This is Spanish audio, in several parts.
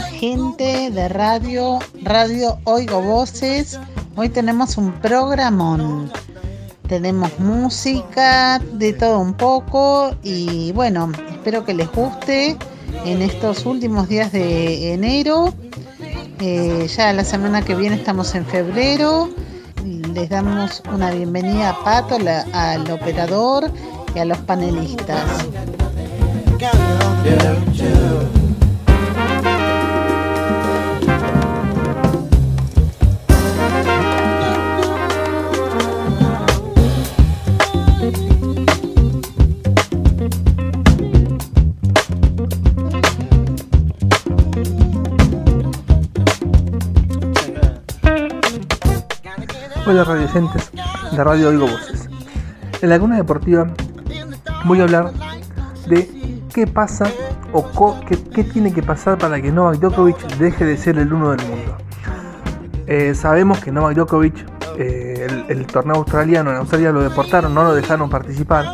Gente de radio, Radio Oigo Voces. Hoy tenemos un programón. Tenemos música, de todo un poco y bueno, espero que les guste en estos últimos días de enero. Eh, ya la semana que viene estamos en febrero. Les damos una bienvenida a Pato, la- al operador y a los panelistas. Radiocentes de Radio Oigo Voces. En la Laguna Deportiva voy a hablar de qué pasa o qué, tiene que pasar para que Novak Djokovic deje de ser el uno del mundo. Eh, sabemos que Novak Djokovic, eh, el, torneo australiano en Australia lo deportaron, no lo dejaron participar.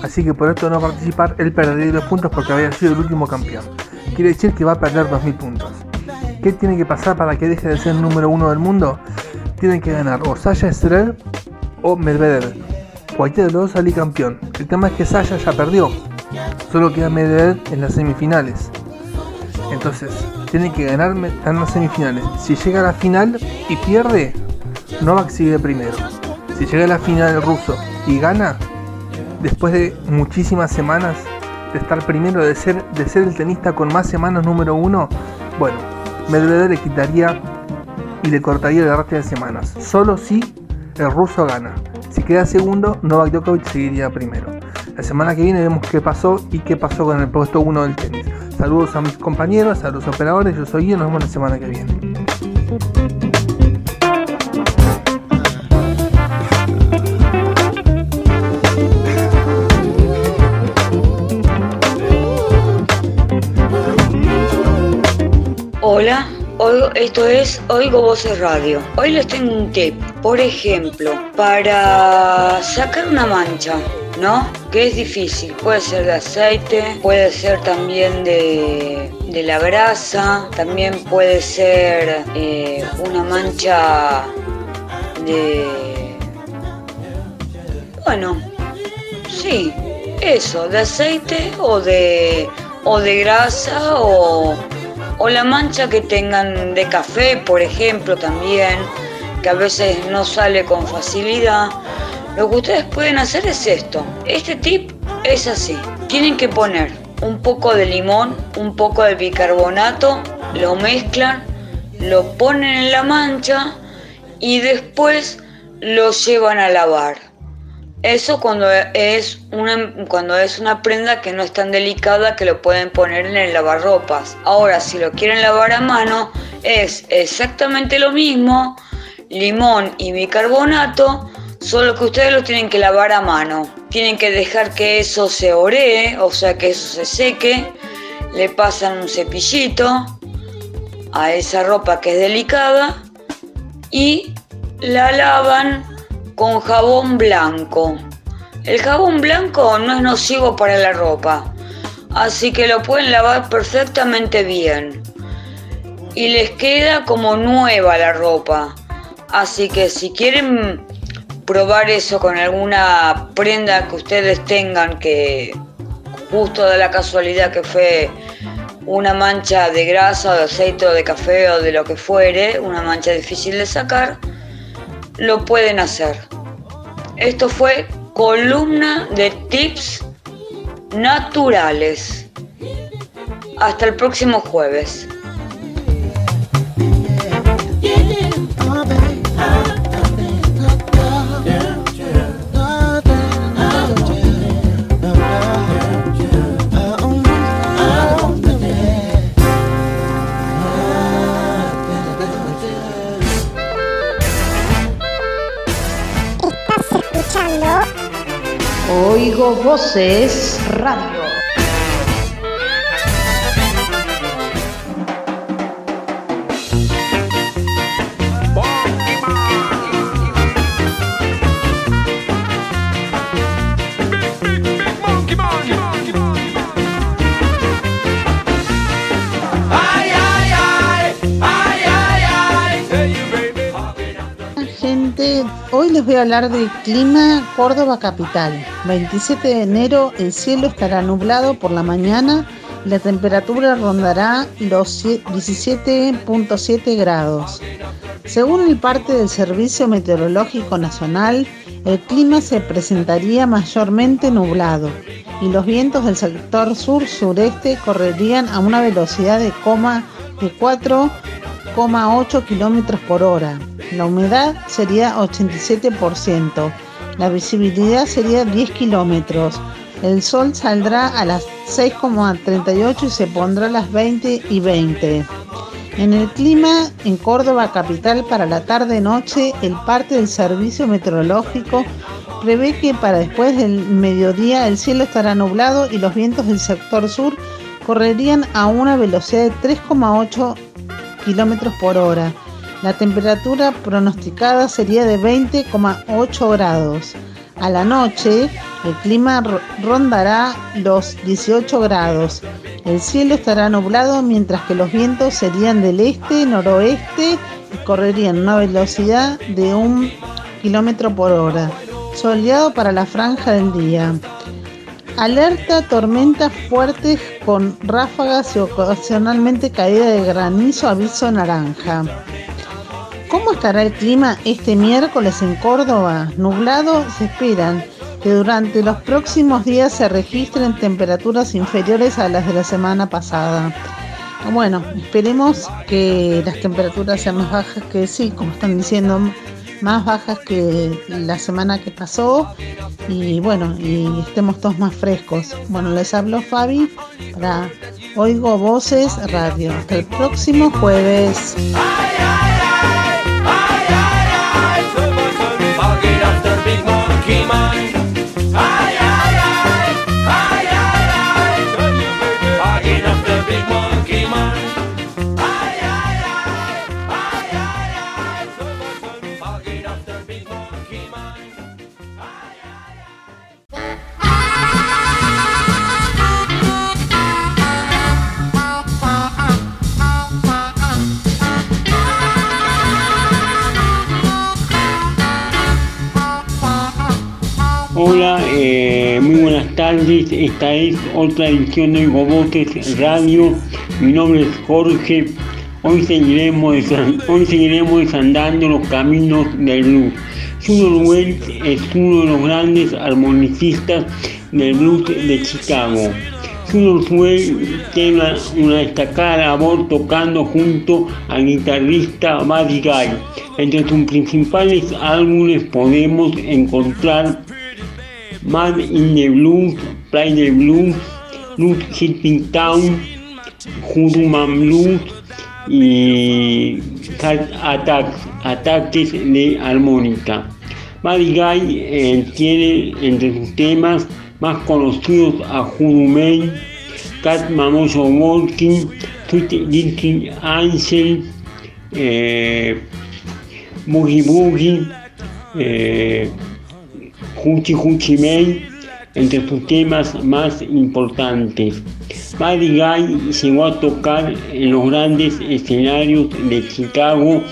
Así que por esto no participar, él perdería los puntos porque había sido el último campeón. Quiere decir que va a perder 2.000 puntos. ¿Qué tiene que pasar para que deje de ser el número uno del mundo? Tienen que ganar o Sasha Estrel o Medvedev. Cualquiera de los dos salir campeón. El tema es que Sasha ya perdió. Solo queda Medvedev en las semifinales. Entonces, tiene que ganar en las semifinales. Si llega a la final y pierde, Novak sigue primero. Si llega a la final el ruso y gana, después de muchísimas semanas de estar primero, de ser, de ser el tenista con más semanas número uno, bueno, Medvedev le quitaría y le cortaría el resto de semanas. Solo si el ruso gana. Si queda segundo, Novak Djokovic seguiría primero. La semana que viene vemos qué pasó y qué pasó con el puesto 1 del tenis. Saludos a mis compañeros, a los operadores, yo soy Guido, nos vemos la semana que viene. Hola, esto es Oigo Voces Radio. Hoy les tengo un tip. Por ejemplo, para sacar una mancha, ¿no? Que es difícil. Puede ser de aceite, puede ser también de, de la grasa, también puede ser eh, una mancha de... Bueno, sí, eso, de aceite o de, o de grasa o, o la mancha que tengan de café, por ejemplo, también, que a veces no sale con facilidad. Lo que ustedes pueden hacer es esto. Este tip es así. Tienen que poner un poco de limón, un poco de bicarbonato, lo mezclan, lo ponen en la mancha y después lo llevan a lavar. Eso cuando es una cuando es una prenda que no es tan delicada que lo pueden poner en el lavarropas. Ahora, si lo quieren lavar a mano, es exactamente lo mismo, limón y bicarbonato, solo que ustedes lo tienen que lavar a mano. Tienen que dejar que eso se oree, o sea que eso se seque, le pasan un cepillito a esa ropa que es delicada y la lavan con jabón blanco. El jabón blanco no es nocivo para la ropa, así que lo pueden lavar perfectamente bien. Y les queda como nueva la ropa. Así que si quieren probar eso con alguna prenda que ustedes tengan que justo de la casualidad que fue una mancha de grasa o de aceite o de café o de lo que fuere, una mancha difícil de sacar, lo pueden hacer. Esto fue columna de tips naturales. Hasta el próximo jueves. Oigo Voces Radio. Les voy a hablar del clima Córdoba capital. 27 de enero el cielo estará nublado por la mañana la temperatura rondará los 17.7 grados. Según el parte del Servicio Meteorológico Nacional, el clima se presentaría mayormente nublado y los vientos del sector sur-sureste correrían a una velocidad de, coma de 4,8 kilómetros por hora. La humedad sería 87%. La visibilidad sería 10 kilómetros. El sol saldrá a las 6,38 y se pondrá a las 20 y 20. En el clima en Córdoba capital para la tarde-noche, el parte del servicio meteorológico prevé que para después del mediodía el cielo estará nublado y los vientos del sector sur correrían a una velocidad de 3,8 kilómetros por hora. La temperatura pronosticada sería de 20,8 grados. A la noche el clima rondará los 18 grados. El cielo estará nublado mientras que los vientos serían del este, noroeste y correrían una velocidad de 1 kilómetro por hora. Soleado para la franja del día. Alerta tormentas fuertes con ráfagas y ocasionalmente caída de granizo, aviso naranja. ¿Cómo estará el clima este miércoles en Córdoba? Nublado se esperan que durante los próximos días se registren temperaturas inferiores a las de la semana pasada. Bueno, esperemos que las temperaturas sean más bajas que sí, como están diciendo, más bajas que la semana que pasó y bueno, y estemos todos más frescos. Bueno, les hablo Fabi para Oigo Voces Radio. Hasta el próximo jueves. be mine. I Hola, eh, muy buenas tardes. Esta es otra edición de Gobotes Radio. Mi nombre es Jorge. Hoy seguiremos, hoy seguiremos desandando los caminos del blues. Junior Wells es uno de los grandes armonicistas del blues de Chicago. Junior Wells tiene una, una destacada labor tocando junto al guitarrista Buddy Guy. Entre sus principales álbumes podemos encontrar Man in the Blues, Play the Blues, Blues Hitting Town, Blues y Heart Attacks, ataques de armónica. Buddy Guy eh, tiene entre sus temas más conocidos a Man, Cat Mamoso Walking, Sweet Little Angel, eh, Boogie, eh, Huchi Huchi May, entre sus temas más importantes. Buddy Guy llegó a tocar en los grandes escenarios de Chicago,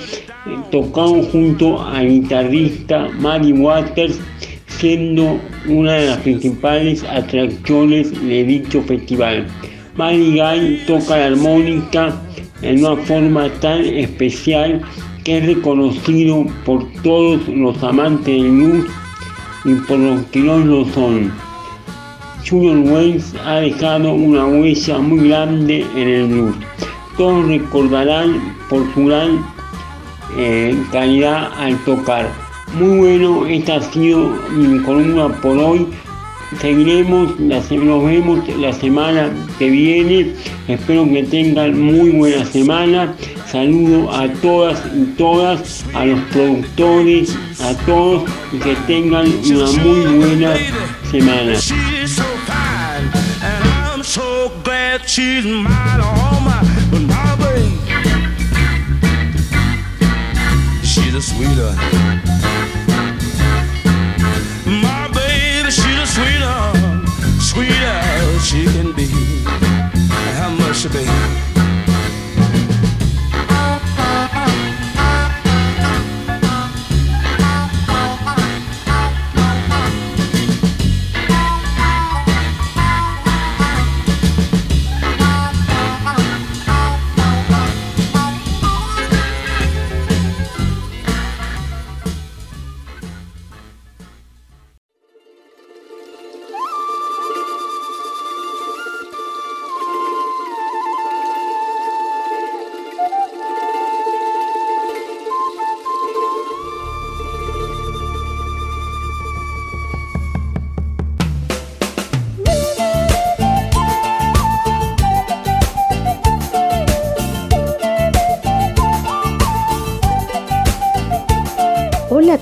tocando junto al guitarrista Muddy Waters, siendo una de las principales atracciones de dicho festival. Buddy Guy toca la armónica en una forma tan especial que es reconocido por todos los amantes del blues y por los que no lo son. Junior Wells ha dejado una huella muy grande en el blues. Todos recordarán por su gran eh, calidad al tocar. Muy bueno, esta ha sido mi columna por hoy. Seguiremos, nos vemos la semana que viene. Espero que tengan muy buena semana. Saludo a todas y todas, a los productores, a a todos y que tengan una muy buena semana. She's so fine, and I'm so glad she's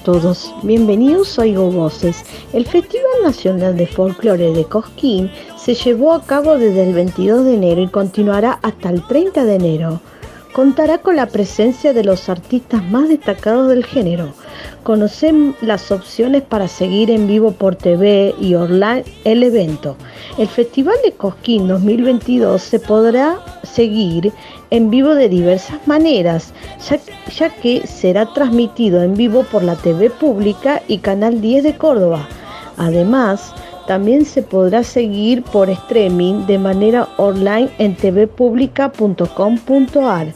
todos, bienvenidos a Oigo Voces. El Festival Nacional de Folclore de Cosquín se llevó a cabo desde el 22 de enero y continuará hasta el 30 de enero. Contará con la presencia de los artistas más destacados del género. Conocen las opciones para seguir en vivo por TV y online el evento. El Festival de Cosquín 2022 se podrá seguir en vivo de diversas maneras, ya, ya que será transmitido en vivo por la TV pública y Canal 10 de Córdoba. Además, también se podrá seguir por streaming de manera online en tvpublica.com.ar.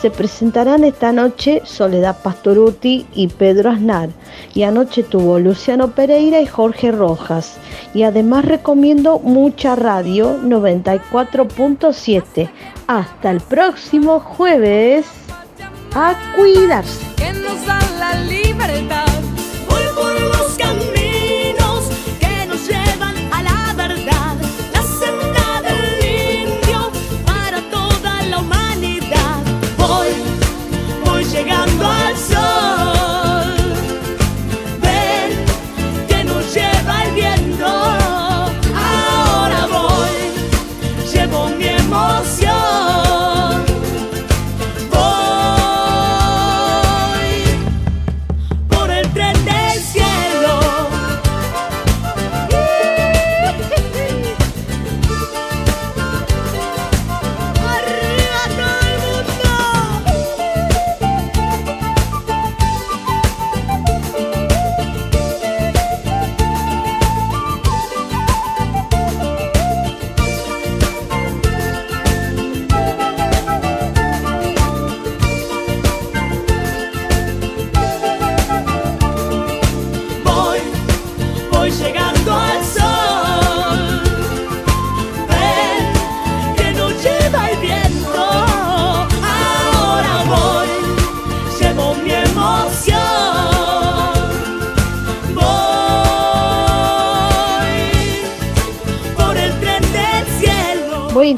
Se presentarán esta noche Soledad Pastoruti y Pedro Aznar. Y anoche tuvo Luciano Pereira y Jorge Rojas. Y además recomiendo mucha radio 94.7. Hasta el próximo jueves. A cuidarse.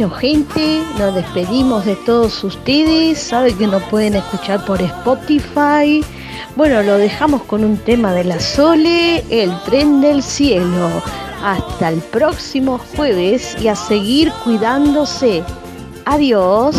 Bueno, gente, nos despedimos de todos ustedes. Saben que nos pueden escuchar por Spotify. Bueno, lo dejamos con un tema de la Sole, el tren del cielo. Hasta el próximo jueves y a seguir cuidándose. Adiós.